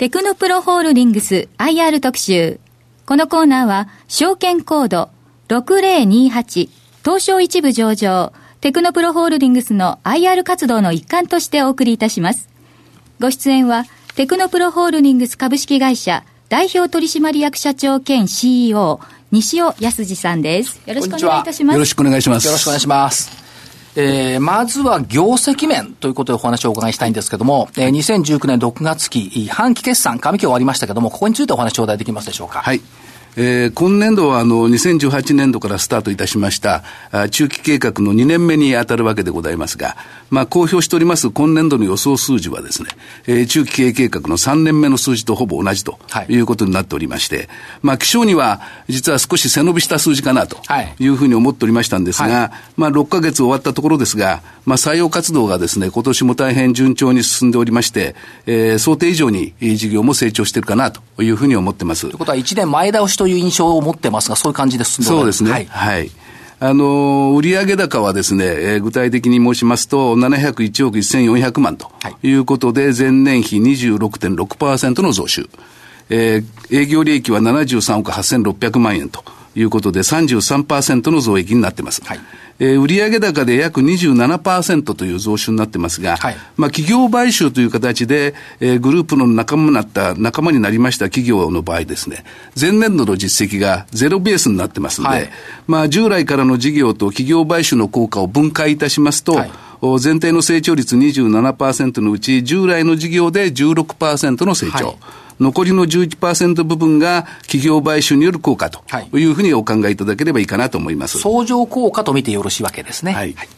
テクノプロホールディングス IR 特集。このコーナーは、証券コード6028東証一部上場、テクノプロホールディングスの IR 活動の一環としてお送りいたします。ご出演は、テクノプロホールディングス株式会社代表取締役社長兼 CEO、西尾康二さんです。よろしくお願いいたします。よろしくお願いします。よろしくお願いします。えー、まずは業績面ということでお話をお伺いしたいんですけども、えー、2019年6月期、半期決算、上期終わりましたけども、ここについてお話を頂戴できますでしょうか？はい。えー、今年度はあの2018年度からスタートいたしました中期計画の2年目に当たるわけでございますが、まあ、公表しております今年度の予想数字はですね、えー、中期経営計画の3年目の数字とほぼ同じとい。うことになっておりまして、はい、まあ、気象には実は少し背伸びした数字かなとい。うふうに思っておりましたんですが、はい、まあ、6ヶ月終わったところですが、まあ、採用活動がですね、今年も大変順調に進んでおりまして、えー、想定以上に事業も成長しているかなというふうに思ってます。ということは1年前倒しという印象を持ってますが、そういう感じで進んでそうですね。はい、はい。あの、売上高はですね、えー、具体的に申しますと、701億1400万とい。うことで、はい、前年比26.6%の増収。えー、営業利益は73億8600万円ということで、33%の増益になってます。はい。えー、売上高で約27%という増収になってますが、はい、まあ、企業買収という形で、えー、グループの仲間になった、仲間になりました企業の場合ですね、前年度の実績がゼロベースになってますんで、はい、まあ、従来からの事業と企業買収の効果を分解いたしますと、はい。前提の成長率27%のうち、従来の事業で16%の成長。はい残りの11%部分が企業買収による効果というふうにお考えいただければいいかなと思います。相乗効果と見てよろしいわけですね。はい、はい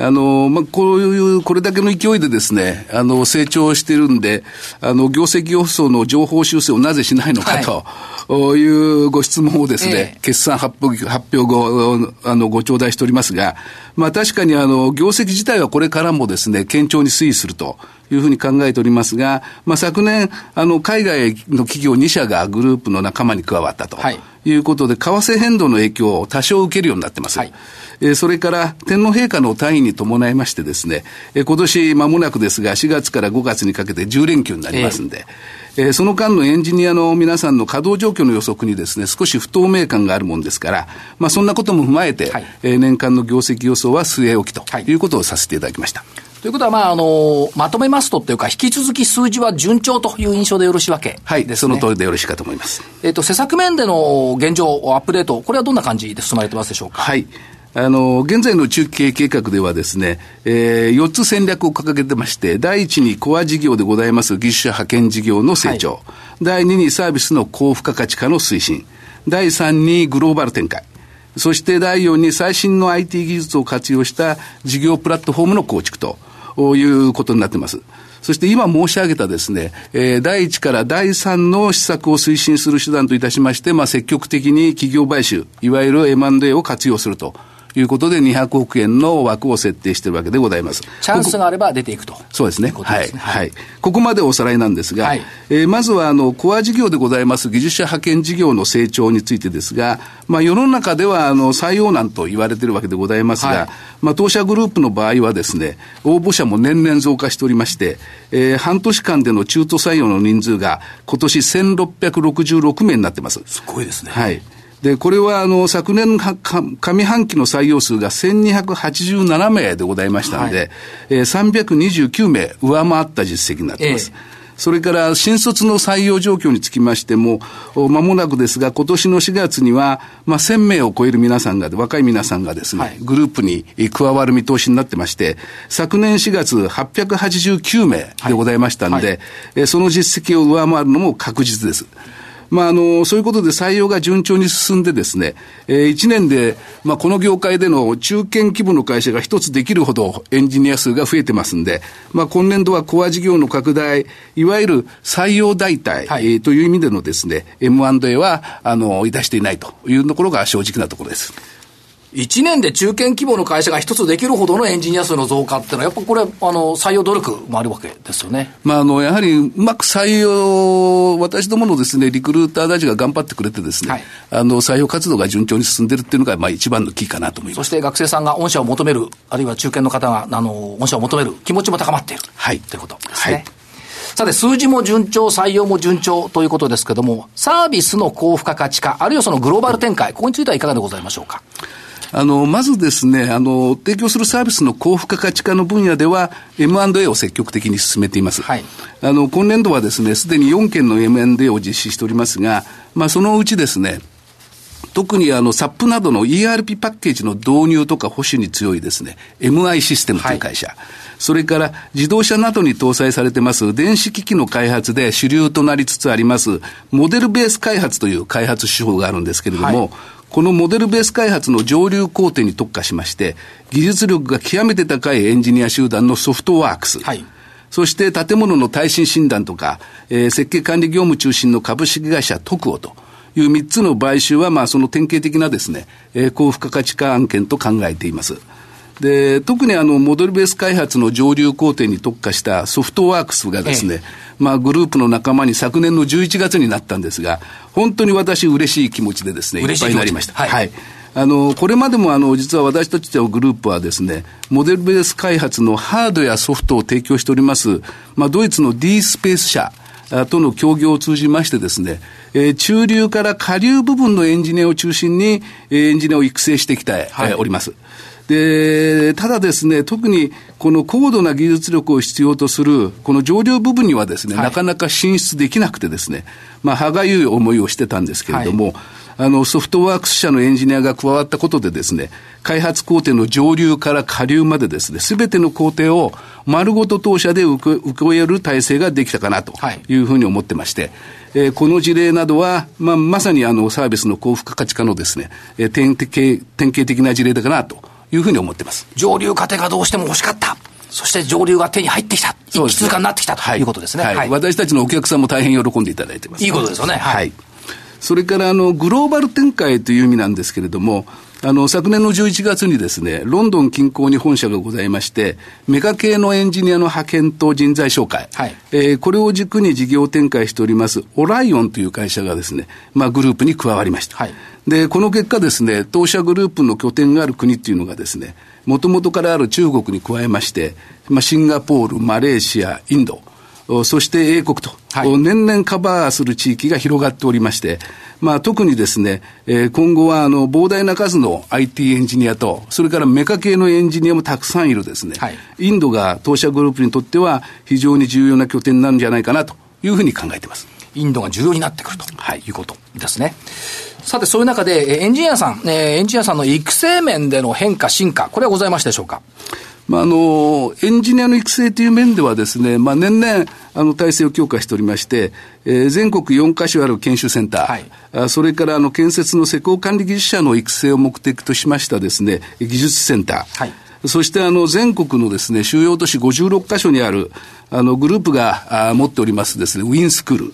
あの、まあ、こういう、これだけの勢いでですね、あの、成長してるんで、あの、業績予想の情報修正をなぜしないのかと、はい、いうご質問をですね、ええ、決算発表発表後、あの、ご頂戴しておりますが、まあ、確かにあの、業績自体はこれからもですね、堅調に推移すると。いうふうに考えておりますが、まあ、昨年、あの、海外の企業2社がグループの仲間に加わったとい。うことで、為替変動の影響を多少受けるようになってます。はい。えそれから天皇陛下の退位に伴いましてですね、え今年間もなくですが、4月から5月にかけて10連休になりますんで、えー、その間のエンジニアの皆さんの稼働状況の予測にですね、少し不透明感があるもんですから、まあそんなことも踏まえて、はい、えー、年間の業績予想は据え置きとい。うことをさせていただきました。はいということは、まあ、あの、まとめますとというか、引き続き数字は順調という印象でよろしいわけ、ね、はい、その通りでよろしいかと思います。えっ、と、施策面での現状、アップデート、これはどんな感じで進まれてますでしょうか？はい。あの、現在の中期経営計画ではですね、えー、4つ戦略を掲げてまして、第1にコア事業でございます技術者派遣事業の成長、はい、第2にサービスの高付加価値化の推進、第3にグローバル展開、そして第4に最新の IT 技術を活用した事業プラットフォームの構築ということになっています。そして今申し上げたですね、えー、第1から第3の施策を推進する手段といたしまして、まあ、積極的に企業買収、いわゆる M&A を活用すると。いうことで200億円の枠を設定しているわけでございます。チャンスがあれば出ていくと。そうですね。すねはい。はい。ここまでおさらいなんですが、はい、えー、まずはあの、コア事業でございます技術者派遣事業の成長についてですが、まあ世の中ではあの、採用難と言われているわけでございますが、はい、まあ当社グループの場合はですね、応募者も年々増加しておりまして、えー、半年間での中途採用の人数が今年1666名になってます。すごいですね。はい。で、これは、あの、昨年上半期の採用数が1287名でございましたので、はい、えー、329名上回った実績になっています。ええそれから新卒の採用状況につきましても、まもなくですが、今年の4月には、まあ、1000名を超える皆さんが、若い皆さんがですね、はい、グループに加わる見通しになってまして、昨年4月889名でございましたんで、はい。はい、その実績を上回るのも確実です。まあ、あの、そういうことで採用が順調に進んでですね、えー、1年で、まあ、この業界での中堅規模の会社が一つできるほどエンジニア数が増えてますんで、まあ、今年度はコア事業の拡大、いわゆる採用代替、はい、えー、という意味でのですね、M&A は、あの、いたしていないというところが正直なところです。1年で中堅規模の会社が一つできるほどのエンジニア数の増加っていうのは、やっぱこれ、あの、採用努力もあるわけですよね。まあ、あの、やはり、うまく採用、私どものですね、リクルーターたちが頑張ってくれてですね、はい、あの、採用活動が順調に進んでるっていうのが、まあ、一番のキーかなと思います。そして学生さんが御社を求める、あるいは中堅の方が、あの、御社を求める気持ちも高まっている。はい。ということですね。はいさて、数字も順調、採用も順調ということですけども、サービスの高付加価値化、あるいはそのグローバル展開、ここについてはいかがでございましょうか？あの、まずですね、あの、提供するサービスの高付加価値化の分野では、M&A を積極的に進めています。はい。あの、今年度はですね、すでに4件の M&A を実施しておりますが、まあ、そのうちですね、特にあの、SAP などの ERP パッケージの導入とか保守に強いですね、MI システムという会社、はい、それから自動車などに搭載されてます電子機器の開発で主流となりつつあります、モデルベース開発という開発手法があるんですけれども、はいこのモデルベース開発の上流工程に特化しまして、技術力が極めて高いエンジニア集団のソフトワークス。はい。そして建物の耐震診断とか、えー、設計管理業務中心の株式会社特オという3つの買収は、まあその典型的なですね、えー、高付加価値化案件と考えています。で、特にあの、モデルベース開発の上流工程に特化したソフトワークスがですね、ええ、まあ、グループの仲間に昨年の11月になったんですが、本当に私嬉しい気持ちでですね、いっぱいになりました。はい、はい。あの、これまでもあの、実は私たちのグループはですね、モデルベース開発のハードやソフトを提供しております、まあ、ドイツの D スペース社との協業を通じましてですね、えー、中流から下流部分のエンジニアを中心に、えー、エンジニアを育成してきて、はい、おります。で、ただですね、特にこの高度な技術力を必要とする、この上流部分にはですね、はい、なかなか進出できなくてですね、まあ、歯がゆい思いをしてたんですけれども、はい。あの、ソフトワークス社のエンジニアが加わったことでですね、開発工程の上流から下流までですね、すべての工程を丸ごと当社で受け受け終える体制ができたかなとい。うふうに思ってまして、はい、えー、この事例などは、まあ、まさにあの、サービスの高付加価値化のですね、えー、典型典型的な事例だかなというふうに思ってます。上流過程がどうしても欲しかった。そして上流が手に入ってきた。一気通過になってきたということですね。はい。はい、私たちのお客さんも大変喜んでいただいてます。いいことですよね。はい。それからあの、グローバル展開という意味なんですけれども、あの、昨年の11月にですね、ロンドン近郊に本社がございまして、メカ系のエンジニアの派遣と人材紹介、はい、えー、これを軸に事業展開しております、オライオンという会社がですね、まあ、グループに加わりました。はい、で、この結果ですね、当社グループの拠点がある国っていうのがですね、もともとからある中国に加えまして、まあ、シンガポール、マレーシア、インド、そして英国と、はい、年々カバーする地域が広がっておりまして、まあ、特にですね、えー、今後はあの膨大な数の IT エンジニアと、それからメカ系のエンジニアもたくさんいるですね、はい、インドが当社グループにとっては非常に重要な拠点なんじゃないかなというふうに考えています。インドが重要になってくると、はい、いうことですね。さて、そういう中で、エンジニアさん、えー、エンジニアさんの育成面での変化、進化、これはございましたでしょうか？まあ、あの、エンジニアの育成という面ではですね、まあ、年々、あの、体制を強化しておりまして、えー、全国4カ所ある研修センター、はい、あそれから、あの、建設の施工管理技術者の育成を目的としましたですね、技術センター、はい。そしてあの全国のですね、主要都市56カ所にあるあのグループがあ持っておりますですね、ウィンスクール、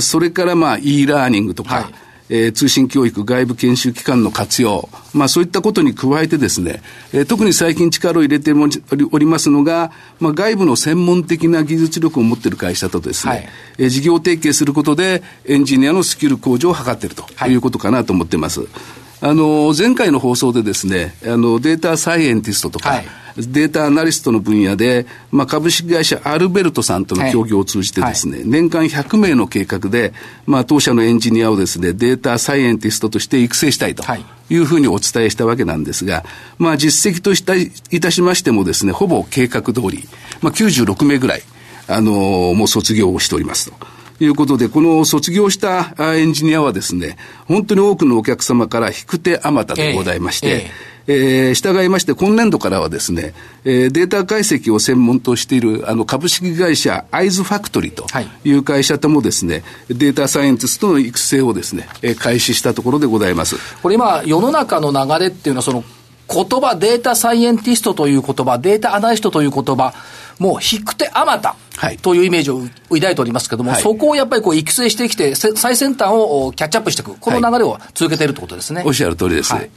それからまあ e ラーニングとか、はいえー、通信教育、外部研修機関の活用、まあそういったことに加えてですね、えー、特に最近力を入れておりますのが、まあ外部の専門的な技術力を持っている会社とですね、はい、えー、事業提携することでエンジニアのスキル向上を図っているということかなと思っています。はいあの、前回の放送でですね、あの、データサイエンティストとか、はい、データアナリストの分野で、まあ、株式会社アルベルトさんとの協業を通じてですね、はい、年間100名の計画で、まあ、当社のエンジニアをですね、データサイエンティストとして育成したいとい。うふうにお伝えしたわけなんですが、まあ、実績としたいたしましてもですね、ほぼ計画通り、まあ、96名ぐらい、あのー、もう卒業をしておりますと。いうことで、この卒業したエンジニアはですね、本当に多くのお客様から引く手あまたでございまして、えーえー、従いまして、今年度からはですね、えー、データ解析を専門としているあの株式会社アイズファクトリーという会社ともですね、データサイエンティストの育成をですね、えー、開始したところでございます。これ今、世の中の流れっていうのは、その言葉、データサイエンティストという言葉、データアナリストという言葉、もう引く手あまたというイメージを抱いておりますけれども、はい、そこをやっぱりこう育成してきて、最先端をキャッチアップしていく、この流れを続けているということですね。おっしゃる通りです。はい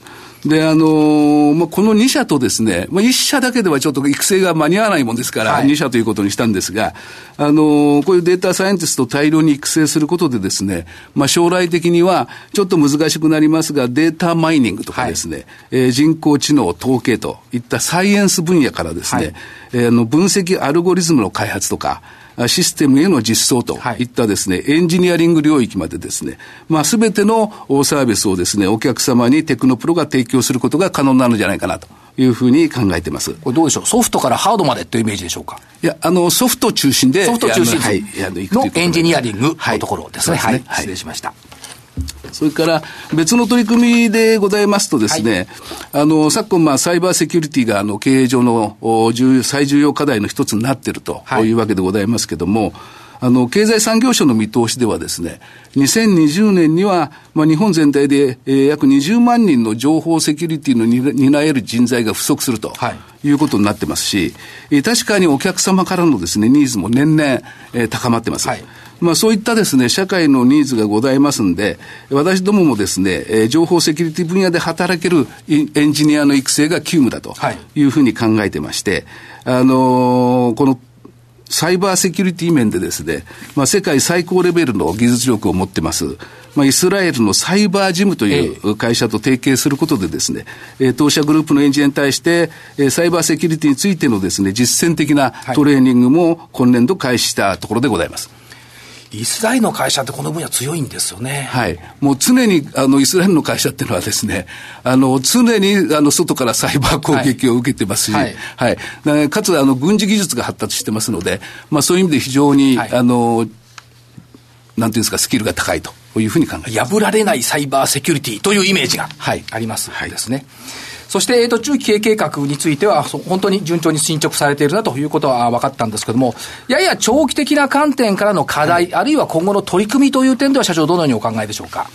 で、あのー、まあ、この2社とですね、まあ、1社だけではちょっと育成が間に合わないもんですから、はい、2社ということにしたんですが、あのー、こういうデータサイエンティストを大量に育成することでですね、まあ、将来的にはちょっと難しくなりますが、データマイニングとかですね、はい、えー、人工知能、統計といったサイエンス分野からですね、はい、えー、の分析アルゴリズムの開発とか、システムへの実装といったですね、はい、エンジニアリング領域までですね、まあ、すべてのサービスをですね、お客様にテクノプロが提供することが可能なのじゃないかなと。いうふうに考えてます。これどうでしょう？ソフトからハードまでというイメージでしょうか？いや、あの、ソフト中心で。ソフト中心のエンジニアリングのところですね。はい、失礼しました。それから別の取り組みでございますとですね、はい、あの、昨今、まあ、サイバーセキュリティが、あの、経営上の重最重要課題の一つになっているとい。うわけでございますけれども、はいあの、経済産業省の見通しではですね、2020年には、まあ、日本全体で、えー、約20万人の情報セキュリティの担える人材が不足するということになってますし、えー、確かにお客様からのですね、ニーズも年々、えー、高まってます。はいまあ、そういったですね、社会のニーズがございますんで、私どももですね、えー、情報セキュリティ分野で働けるエンジニアの育成が急務だとい。うふうに考えてまして、あのー、このサイバーセキュリティ面でですね、まあ、世界最高レベルの技術力を持ってます、まあ、イスラエルのサイバージムという会社と提携することでですね、えー、当社グループのエンジニアに対して、えー、サイバーセキュリティについてのですね、実践的なトレーニングも今年度開始したところでございます。イスラエルの会社ってこの分野強いんですよね。はい。もう常に、あの、イスラエルの会社っていうのはですね、あの、常に、あの、外からサイバー攻撃を受けてますし、はい。はい、かつ、あの、軍事技術が発達してますので、まあ、そういう意味で非常に、はい、あの、なんていうんですか、スキルが高いというふうに考えます。破られないサイバーセキュリティというイメージがありますですね。はいそして、えっ、ー、と、中期経営計画については、本当に順調に進捗されているなということは分かったんですけれども、やや長期的な観点からの課題、はい、あるいは今後の取り組みという点では、社長、どのようにお考えでしょうか？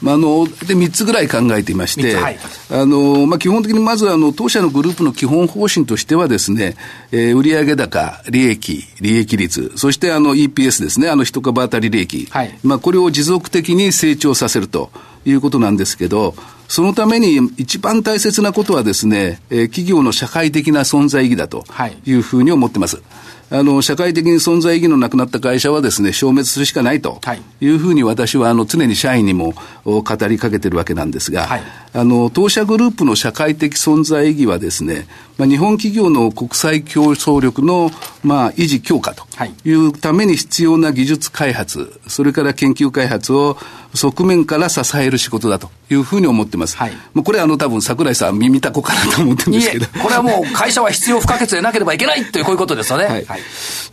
まあ、あので3つぐらい考えていまして、はい、あのまあ、基本的にまずあの当社のグループの基本方針としてはですね、えー、売上高、利益、利益率、そしてあの EPS ですね、あの一株当たり利益、はい、まあ、これを持続的に成長させるということなんですけど、そのために一番大切なことはですね、えー、企業の社会的な存在意義だとい。うふうに思ってます。はいあの、社会的に存在意義のなくなった会社はですね、消滅するしかないとい。うふうに私は、あの、常に社員にも語りかけてるわけなんですが、はい、あの、当社グループの社会的存在意義はですね、まあ、日本企業の国際競争力の、まあ、維持強化というために必要な技術開発、それから研究開発を側面から支える仕事だというふうに思ってます。はい、もうこれあの多分桜井さん耳たこかなと思ってるんですけど。これはもう会社は必要不可欠でなければいけないというこういうことですよね。はい。はい、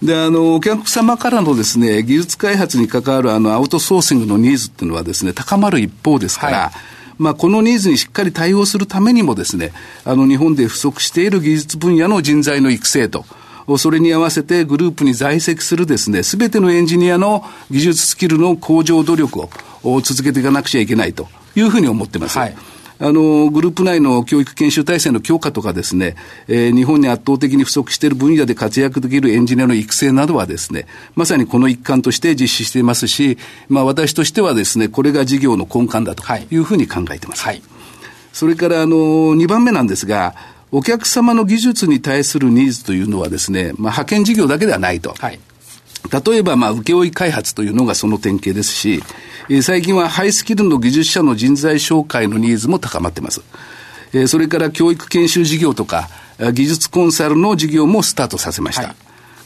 で、あの、お客様からのですね、技術開発に関わるあの、アウトソーシングのニーズっていうのはですね、高まる一方ですから、はいまあ、このニーズにしっかり対応するためにもですね、あの、日本で不足している技術分野の人材の育成と、それに合わせてグループに在籍するですね、すべてのエンジニアの技術スキルの向上努力を続けていかなくちゃいけないというふうに思ってます。はいあの、グループ内の教育研修体制の強化とかですね、えー、日本に圧倒的に不足している分野で活躍できるエンジニアの育成などはですね、まさにこの一環として実施していますし、まあ私としてはですね、これが事業の根幹だというふうに考えています。はい、それから、あの、2番目なんですが、お客様の技術に対するニーズというのはですね、まあ、派遣事業だけではないと。はい例えば、まあ、請負開発というのがその典型ですし、最近はハイスキルの技術者の人材紹介のニーズも高まっています。それから教育研修事業とか、技術コンサルの事業もスタートさせました。はい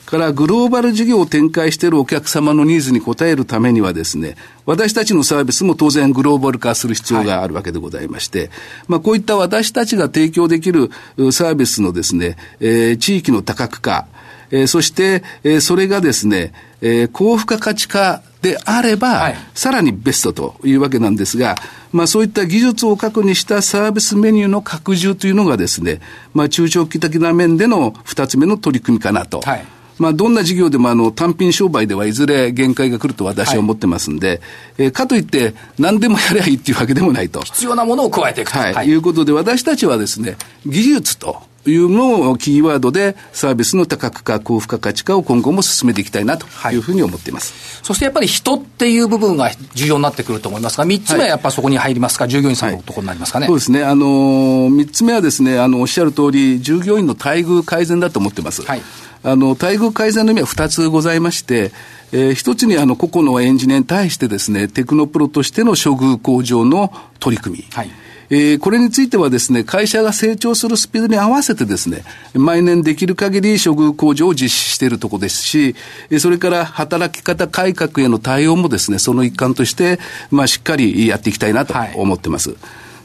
からグローバル事業を展開しているお客様のニーズに応えるためにはですね、私たちのサービスも当然グローバル化する必要があるわけでございまして、はい、まあこういった私たちが提供できるサービスのですね、えー、地域の多角化、えー、そして、えー、それがですね、えー、高付加価値化であれば、はい、さらにベストというわけなんですが、まあそういった技術を核にしたサービスメニューの拡充というのがですね、まあ中長期的な面での二つ目の取り組みかなと。はいまあ、どんな事業でもあの単品商売ではいずれ限界が来ると私は思ってますんで、はい、えー、かといって何でもやればいいっていうわけでもないと。必要なものを加えていくと。はい。はい、いうことで私たちはですね、技術というのをキーワードでサービスの多角化、高付加価値化を今後も進めていきたいなというふうに思っています、はい、そしてやっぱり人っていう部分が重要になってくると思いますが、3つ目はやっぱそこに入りますか、はい、従業員さんのところになりますかね。そうですね。あのー、3つ目はですね、あの、おっしゃる通り、従業員の待遇改善だと思ってます。はい。あの、待遇改善の意味は2つございまして、えー、一つにあの、個々のエンジニアに対してですね、テクノプロとしての処遇向上の取り組み。はい。えー、これについてはですね、会社が成長するスピードに合わせてですね、毎年できる限り処遇向上を実施しているところですし、それから働き方改革への対応もですね、その一環として、まあ、しっかりやっていきたいなと思ってます。は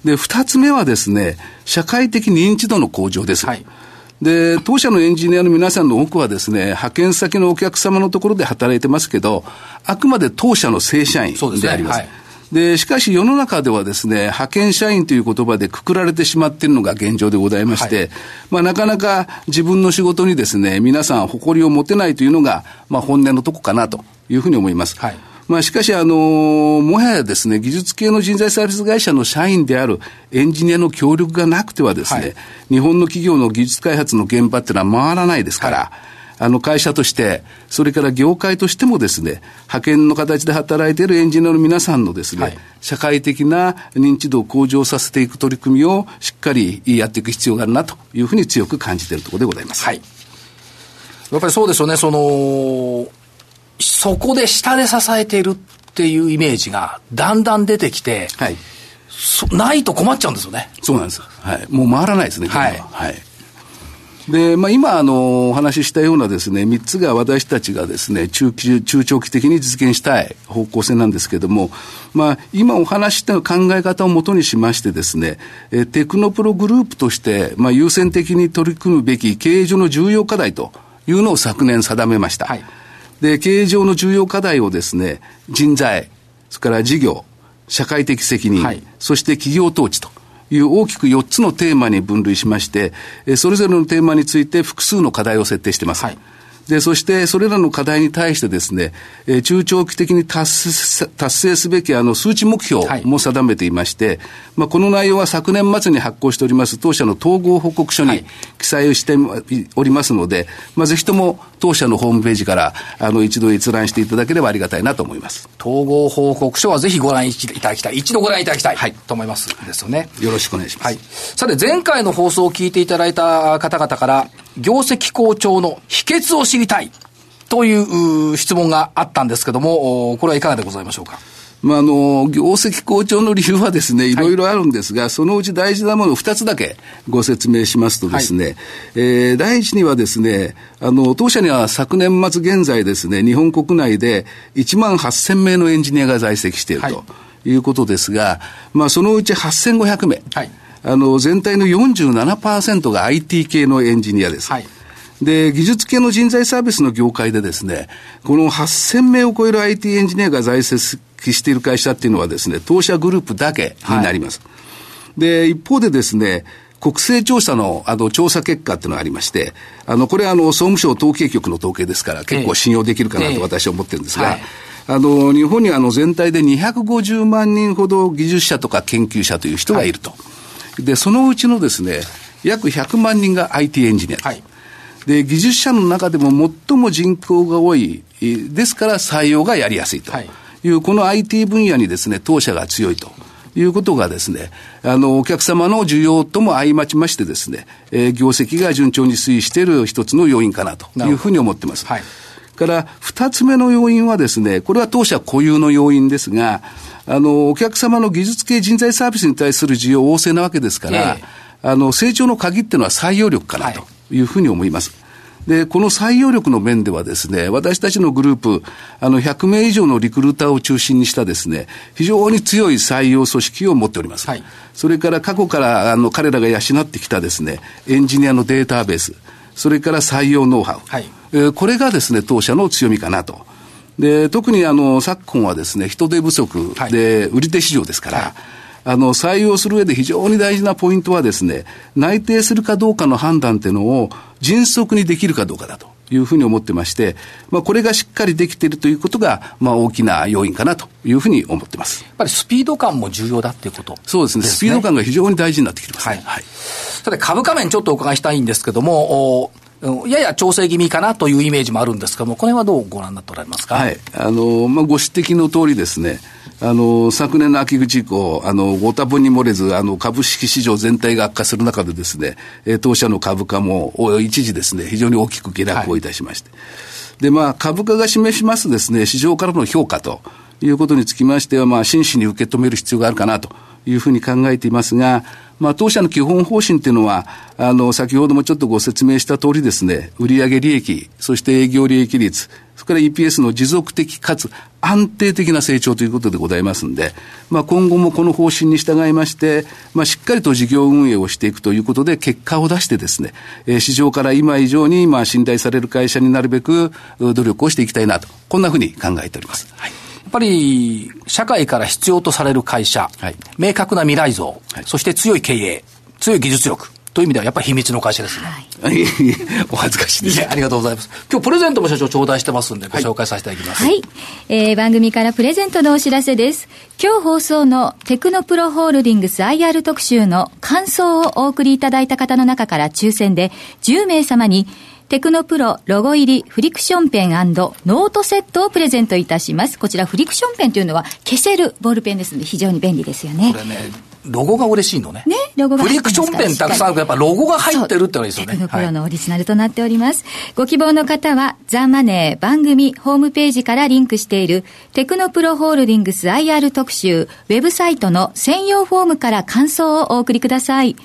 い、で、二つ目はですね、社会的認知度の向上です。はいで、当社のエンジニアの皆さんの多くはですね、派遣先のお客様のところで働いてますけど、あくまで当社の正社員であります。で、しかし世の中ではですね、派遣社員という言葉でくくられてしまっているのが現状でございまして、はい、まあなかなか自分の仕事にですね、皆さん誇りを持てないというのが、まあ本音のとこかなというふうに思います。はい。まあ、しかし、あの、もはやですね、技術系の人材サービス会社の社員であるエンジニアの協力がなくてはですね、はい、日本の企業の技術開発の現場っていうのは回らないですから、はいあの会社として、それから業界としてもですね、派遣の形で働いているエンジニアの皆さんのですね、はい、社会的な認知度を向上させていく取り組みをしっかりやっていく必要があるなというふうに強く感じているところでございます。はい。やっぱりそうですよね、その、そこで下で支えているっていうイメージがだんだん出てきて、はい。ないと困っちゃうんですよね。そうなんです。はい。もう回らないですね、はい。はい。で、まあ、今、あの、お話ししたようなですね、3つが私たちがですね、中期、中長期的に実現したい方向性なんですけれども、まあ、今お話した考え方をもとにしましてですね、えテクノプログループとして、まあ、優先的に取り組むべき経営上の重要課題というのを昨年定めました。はい、で、経営上の重要課題をですね、人材、それから事業、社会的責任、はい、そして企業統治という大きく4つのテーマに分類しまして、それぞれのテーマについて複数の課題を設定しています。はいで、そしてそれらの課題に対してですね、えー、中長期的に達達成すべきあの数値目標も定めていまして、はい、まあ、この内容は昨年末に発行しております当社の統合報告書に記載をしておりますので、まあ、ぜひとも当社のホームページからあの一度閲覧していただければありがたいなと思います。統合報告書はぜひご覧いただきたい。一度ご覧いただきたい。はい。と思います。ですよね。よろしくお願いします。はい。さて、前回の放送を聞いていただいた方々から、業績好調の秘訣を知りたいという質問があったんですけども、これはいかがでございましょうか？まあ、あの、業績好調の理由はですね、い。ろいろあるんですが、はい、そのうち大事なものを2つだけご説明しますとですね、はい、えー、第一にはですね、あの、当社には昨年末現在ですね、日本国内で1万8000名のエンジニアが在籍しているとい。うことですが、はい、まあ、そのうち8500名、はい、あの、全体の47%が IT 系のエンジニアです。はいで、技術系の人材サービスの業界でですね、この8000名を超える IT エンジニアが在籍している会社っていうのはですね、当社グループだけになります。はい、で、一方でですね、国勢調査の、あの、調査結果っていうのがありまして、あの、これはあの、総務省統計局の統計ですから、結構信用できるかなと私は思ってるんですが、ええはい、あの、日本にあの、全体で250万人ほど技術者とか研究者という人がいると。はい、で、そのうちのですね、約100万人が IT エンジニア。はいで、技術者の中でも最も人口が多い、ですから採用がやりやすいという、はい、この IT 分野にですね、当社が強いと。いうことがですね、あの、お客様の需要とも相まちましてですね、えー、業績が順調に推移している一つの要因かなというふうに思ってます。はい。から、二つ目の要因はですね、これは当社固有の要因ですが、あの、お客様の技術系人材サービスに対する需要旺盛なわけですから、えー、あの、成長の鍵っていうのは採用力かなと。はいいうふうに思います。で、この採用力の面ではですね、私たちのグループ、あの、100名以上のリクルーターを中心にしたですね、非常に強い採用組織を持っております。はい、それから過去から、あの、彼らが養ってきたですね、エンジニアのデータベース、それから採用ノウハウ、はい、えー、これがですね、当社の強みかなと。で、特にあの、昨今はですね、人手不足で、売り手市場ですから、はいあの、採用する上で非常に大事なポイントはですね、内定するかどうかの判断っていうのを迅速にできるかどうかだと。いうふうに思ってまして、まあ、これがしっかりできているということが、まあ、大きな要因かなというふうに思ってます。やっぱりスピード感も重要だっていうこと、ね、そうですね。スピード感が非常に大事になってきてます、ね、はい。はい。さて、株価面ちょっとお伺いしたいんですけども、やや調整気味かなというイメージもあるんですけども、これはどうご覧になっておられますか？はい。あの、まあ、ご指摘の通りですね、あの、昨年の秋口以降、あの、ご多分に漏れず、あの、株式市場全体が悪化する中でですね、え当社の株価も一時ですね、非常に大きく下落をいたしまして。はい、で、まあ、株価が示しますですね、市場からの評価ということにつきましては、まあ、真摯に受け止める必要があるかなというふうに考えていますが、まあ、当社の基本方針というのは、あの、先ほどもちょっとご説明した通りですね、売上利益、そして営業利益率、それから EPS の持続的かつ安定的な成長ということでございますんで、まあ、今後もこの方針に従いまして、まあ、しっかりと事業運営をしていくということで、結果を出してですね、えー、市場から今以上に、まあ、信頼される会社になるべく、努力をしていきたいなと、こんなふうに考えております。はい。やっぱり、社会から必要とされる会社、はい、明確な未来像、はい、そして強い経営、強い技術力、という意味ではやっぱり秘密の会社ですね。はい、お恥ずかしいです。ありがとうございます。今日プレゼントも社長頂戴してますんで、ご紹介させていただきます。はい。えー、番組からプレゼントのお知らせです。今日放送のテクノプロホールディングス IR 特集の感想をお送りいただいた方の中から抽選で10名様にテクノプロロゴ入りフリクションペンノートセットをプレゼントいたします。こちらフリクションペンというのは消せるボールペンですので非常に便利ですよね。これね、ロゴが嬉しいのね。ね、ロゴがフリクションペンたくさんあるとやっぱロゴが入ってるってのがいいですよね。テクノプロのオリジナルとなっております。はい、ご希望の方はザ・マネー番組ホームページからリンクしているテクノプロホールディングス IR 特集ウェブサイトの専用フォームから感想をお送りください。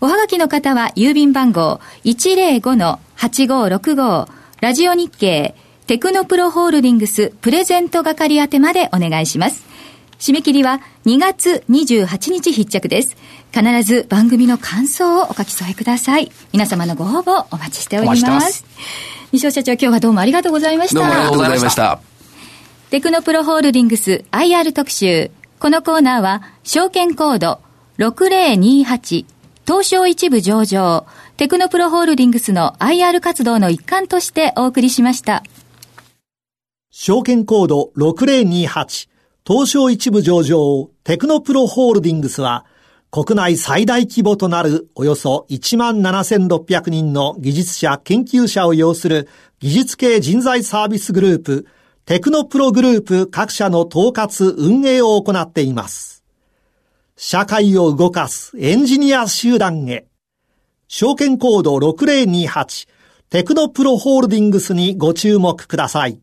おはがきの方は郵便番号105-8565ラジオ日経テクノプロホールディングスプレゼント係宛てまでお願いします。締め切りは2月28日必着です。必ず番組の感想をお書き添えください。皆様のご応募お待ちしております。ます西尾社長、今日はどうもありがとうございました。どうもありがとうございました。テクノプロホールディングス IR 特集。このコーナーは、証券コード6028東証一部上場、テクノプロホールディングスの IR 活動の一環としてお送りしました。証券コード6028、東証一部上場、テクノプロホールディングスは、国内最大規模となるおよそ17,600人の技術者、研究者を要する技術系人材サービスグループ、テクノプログループ各社の統括運営を行っています。社会を動かすエンジニア集団へ。証券コード6028テクノプロホールディングスにご注目ください。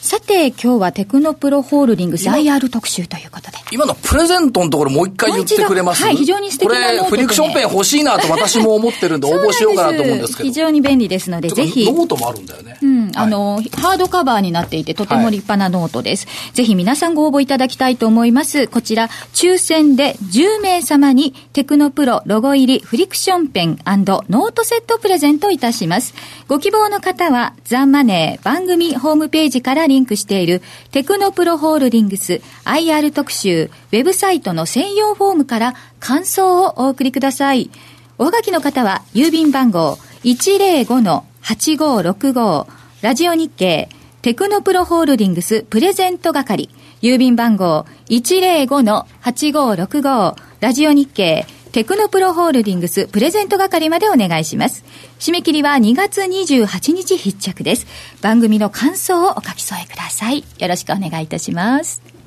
さて、今日はテクノプロホールディングス IR 特集ということで。今のプレゼントのところもう一回言ってくれます？はい、非常に素敵なノート、ね、これ、フリクションペン欲しいなと私も思ってるんで、応募しようかなと思うんですけど。非常に便利ですので、ぜひ。ノートもあるんだよね。うん、あの、はい、ハードカバーになっていて、とても立派なノートです。はい、ぜひ皆さんご応募いただきたいと思います。こちら、抽選で10名様に、テクノプロロゴ入りフリクションペンノートセットプレゼントいたします。ご希望の方は、ザ・マネー番組ホームページからリンクしているテクノプロホールディングス IR 特集ウェブサイトの専用フォームから感想をお送りください。おはがきの方は郵便番号105-8565ラジオ日経テクノプロホールディングスプレゼント係。郵便番号105-8565ラジオ日経テクノプロホールディングスプレゼント係までお願いします。締め切りは2月28日必着です。番組の感想をお書き添えください。よろしくお願いいたします。